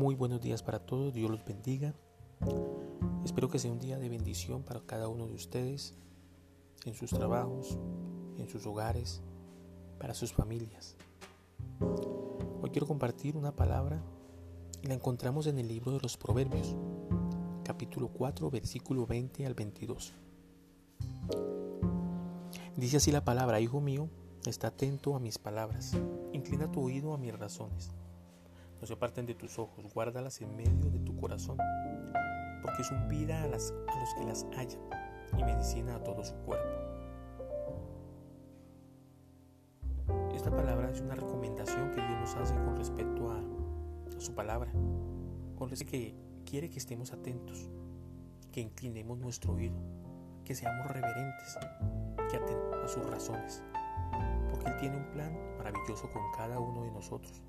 Muy buenos días para todos, Dios los bendiga. Espero que sea un día de bendición para cada uno de ustedes, en sus trabajos, en sus hogares, para sus familias. Hoy quiero compartir una palabra y la encontramos en el libro de los Proverbios, capítulo 4, versículo 20 al 22. Dice así la palabra, Hijo mío, está atento a mis palabras, inclina tu oído a mis razones. No se aparten de tus ojos, guárdalas en medio de tu corazón, porque son vida a, a los que las hallan y medicina a todo su cuerpo. Esta palabra es una recomendación que Dios nos hace con respecto a, a su palabra, con respecto a que quiere que estemos atentos, que inclinemos nuestro oído, que seamos reverentes, que atendamos a sus razones, porque Él tiene un plan maravilloso con cada uno de nosotros.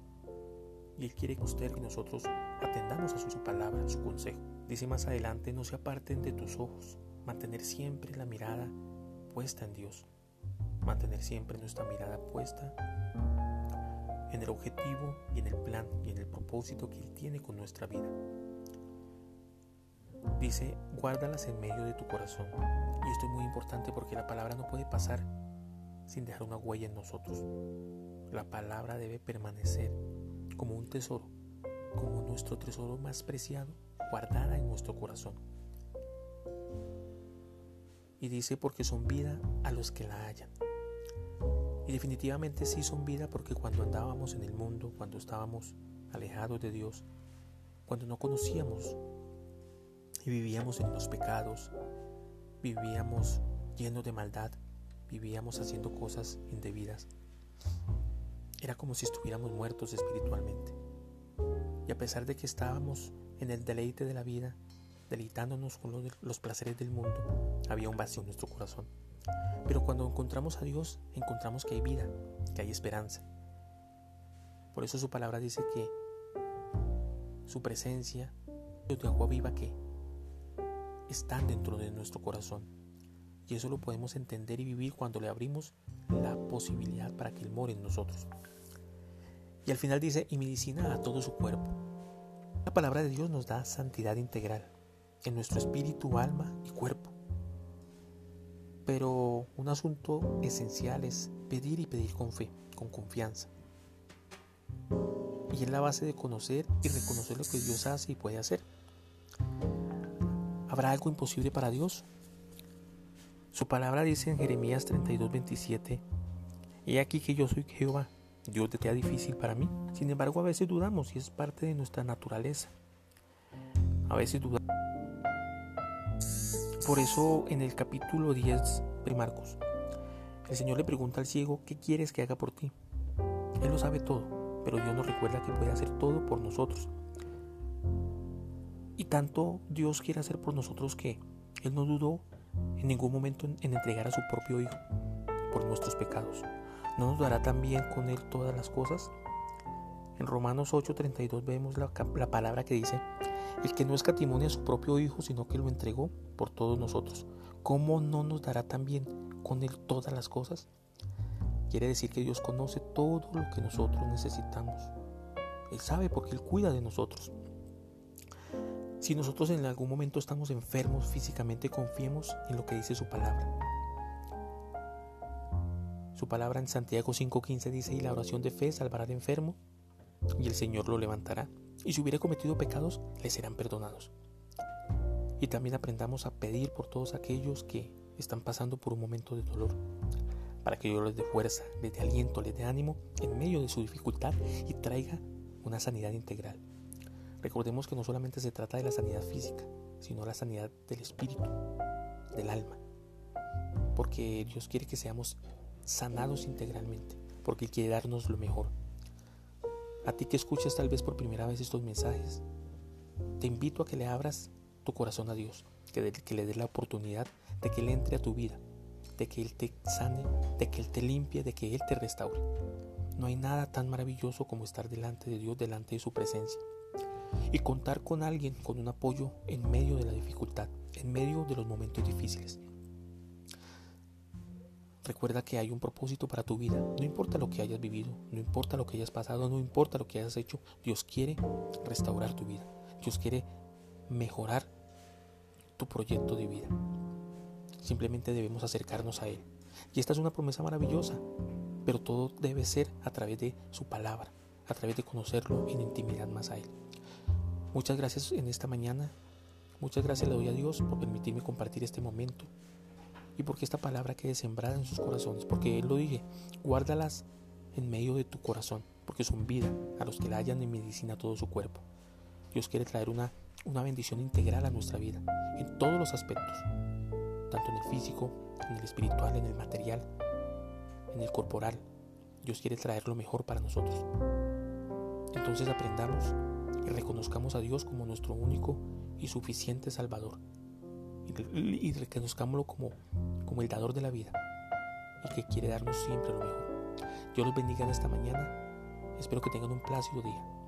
Y Él quiere que usted y nosotros atendamos a su palabra, a su consejo. Dice más adelante, no se aparten de tus ojos, mantener siempre la mirada puesta en Dios, mantener siempre nuestra mirada puesta en el objetivo y en el plan y en el propósito que Él tiene con nuestra vida. Dice, guárdalas en medio de tu corazón. Y esto es muy importante porque la palabra no puede pasar sin dejar una huella en nosotros. La palabra debe permanecer como un tesoro, como nuestro tesoro más preciado, guardada en nuestro corazón. Y dice porque son vida a los que la hallan. Y definitivamente sí son vida porque cuando andábamos en el mundo, cuando estábamos alejados de Dios, cuando no conocíamos y vivíamos en los pecados, vivíamos llenos de maldad, vivíamos haciendo cosas indebidas. Era como si estuviéramos muertos espiritualmente. Y a pesar de que estábamos en el deleite de la vida, deleitándonos con los, placeres del mundo, había un vacío en nuestro corazón. Pero cuando encontramos a Dios, encontramos que hay vida, que hay esperanza. Por eso su palabra dice que su presencia, de agua viva que están dentro de nuestro corazón. Y eso lo podemos entender y vivir cuando le abrimos la posibilidad para que Él more en nosotros. Y al final dice, y medicina a todo su cuerpo. La palabra de Dios nos da santidad integral en nuestro espíritu, alma y cuerpo. Pero un asunto esencial es pedir y pedir con fe, con confianza. Y es la base de conocer y reconocer lo que Dios hace y puede hacer. ¿Habrá algo imposible para Dios? Su palabra dice en Jeremías 32, 27, He aquí que yo soy Jehová, Dios te sea difícil para mí. Sin embargo, a veces dudamos y es parte de nuestra naturaleza. A veces dudamos. Por eso en el capítulo 10 de Marcos, el Señor le pregunta al ciego, ¿qué quieres que haga por ti? Él lo sabe todo, pero Dios nos recuerda que puede hacer todo por nosotros. Y tanto Dios quiere hacer por nosotros que Él no dudó en ningún momento en, entregar a su propio Hijo por nuestros pecados. ¿No nos dará también con Él todas las cosas? En Romanos 8:32 vemos la, la, palabra que dice, el que no escatimone a su propio Hijo, sino que lo entregó por todos nosotros, ¿cómo no nos dará también con Él todas las cosas? Quiere decir que Dios conoce todo lo que nosotros necesitamos. Él sabe porque Él cuida de nosotros. Si nosotros en algún momento estamos enfermos físicamente, confiemos en lo que dice su palabra. Su palabra en Santiago 5:15 dice, y la oración de fe salvará al enfermo, y el Señor lo levantará, y si hubiera cometido pecados, le serán perdonados. Y también aprendamos a pedir por todos aquellos que están pasando por un momento de dolor, para que Dios les dé fuerza, les dé aliento, les dé ánimo en medio de su dificultad y traiga una sanidad integral. Recordemos que no solamente se trata de la sanidad física, sino la sanidad del espíritu, del alma. Porque Dios quiere que seamos sanados integralmente, porque Él quiere darnos lo mejor. A ti que escuchas tal vez por primera vez estos mensajes, te invito a que le abras tu corazón a Dios, que, que le des la oportunidad de que Él entre a tu vida, de que Él te sane, de que Él te limpie, de que Él te restaure. No hay nada tan maravilloso como estar delante de Dios, delante de su presencia y contar con alguien, con un apoyo en medio de la dificultad, en medio de los momentos difíciles. Recuerda que hay un propósito para tu vida. No importa lo que hayas vivido, no importa lo que hayas pasado, no importa lo que hayas hecho. Dios quiere restaurar tu vida. Dios quiere mejorar tu proyecto de vida. Simplemente debemos acercarnos a Él. Y esta es una promesa maravillosa, pero todo debe ser a través de su palabra, a través de conocerlo en intimidad más a Él. Muchas gracias en esta mañana. Muchas gracias le doy a Dios por permitirme compartir este momento y porque esta palabra quede sembrada en sus corazones, porque Él lo dije, guárdalas en medio de tu corazón, porque son vida a los que la hallan en medicina todo su cuerpo. Dios quiere traer una, una bendición integral a nuestra vida, en todos los aspectos, tanto en el físico, en el espiritual, en el material, en el corporal. Dios quiere traer lo mejor para nosotros. Entonces aprendamos y reconozcamos a Dios como nuestro único y suficiente Salvador. Y reconozcámoslo como, como el dador de la vida y que quiere darnos siempre lo mejor. Dios los bendiga en esta mañana. Espero que tengan un plácido día.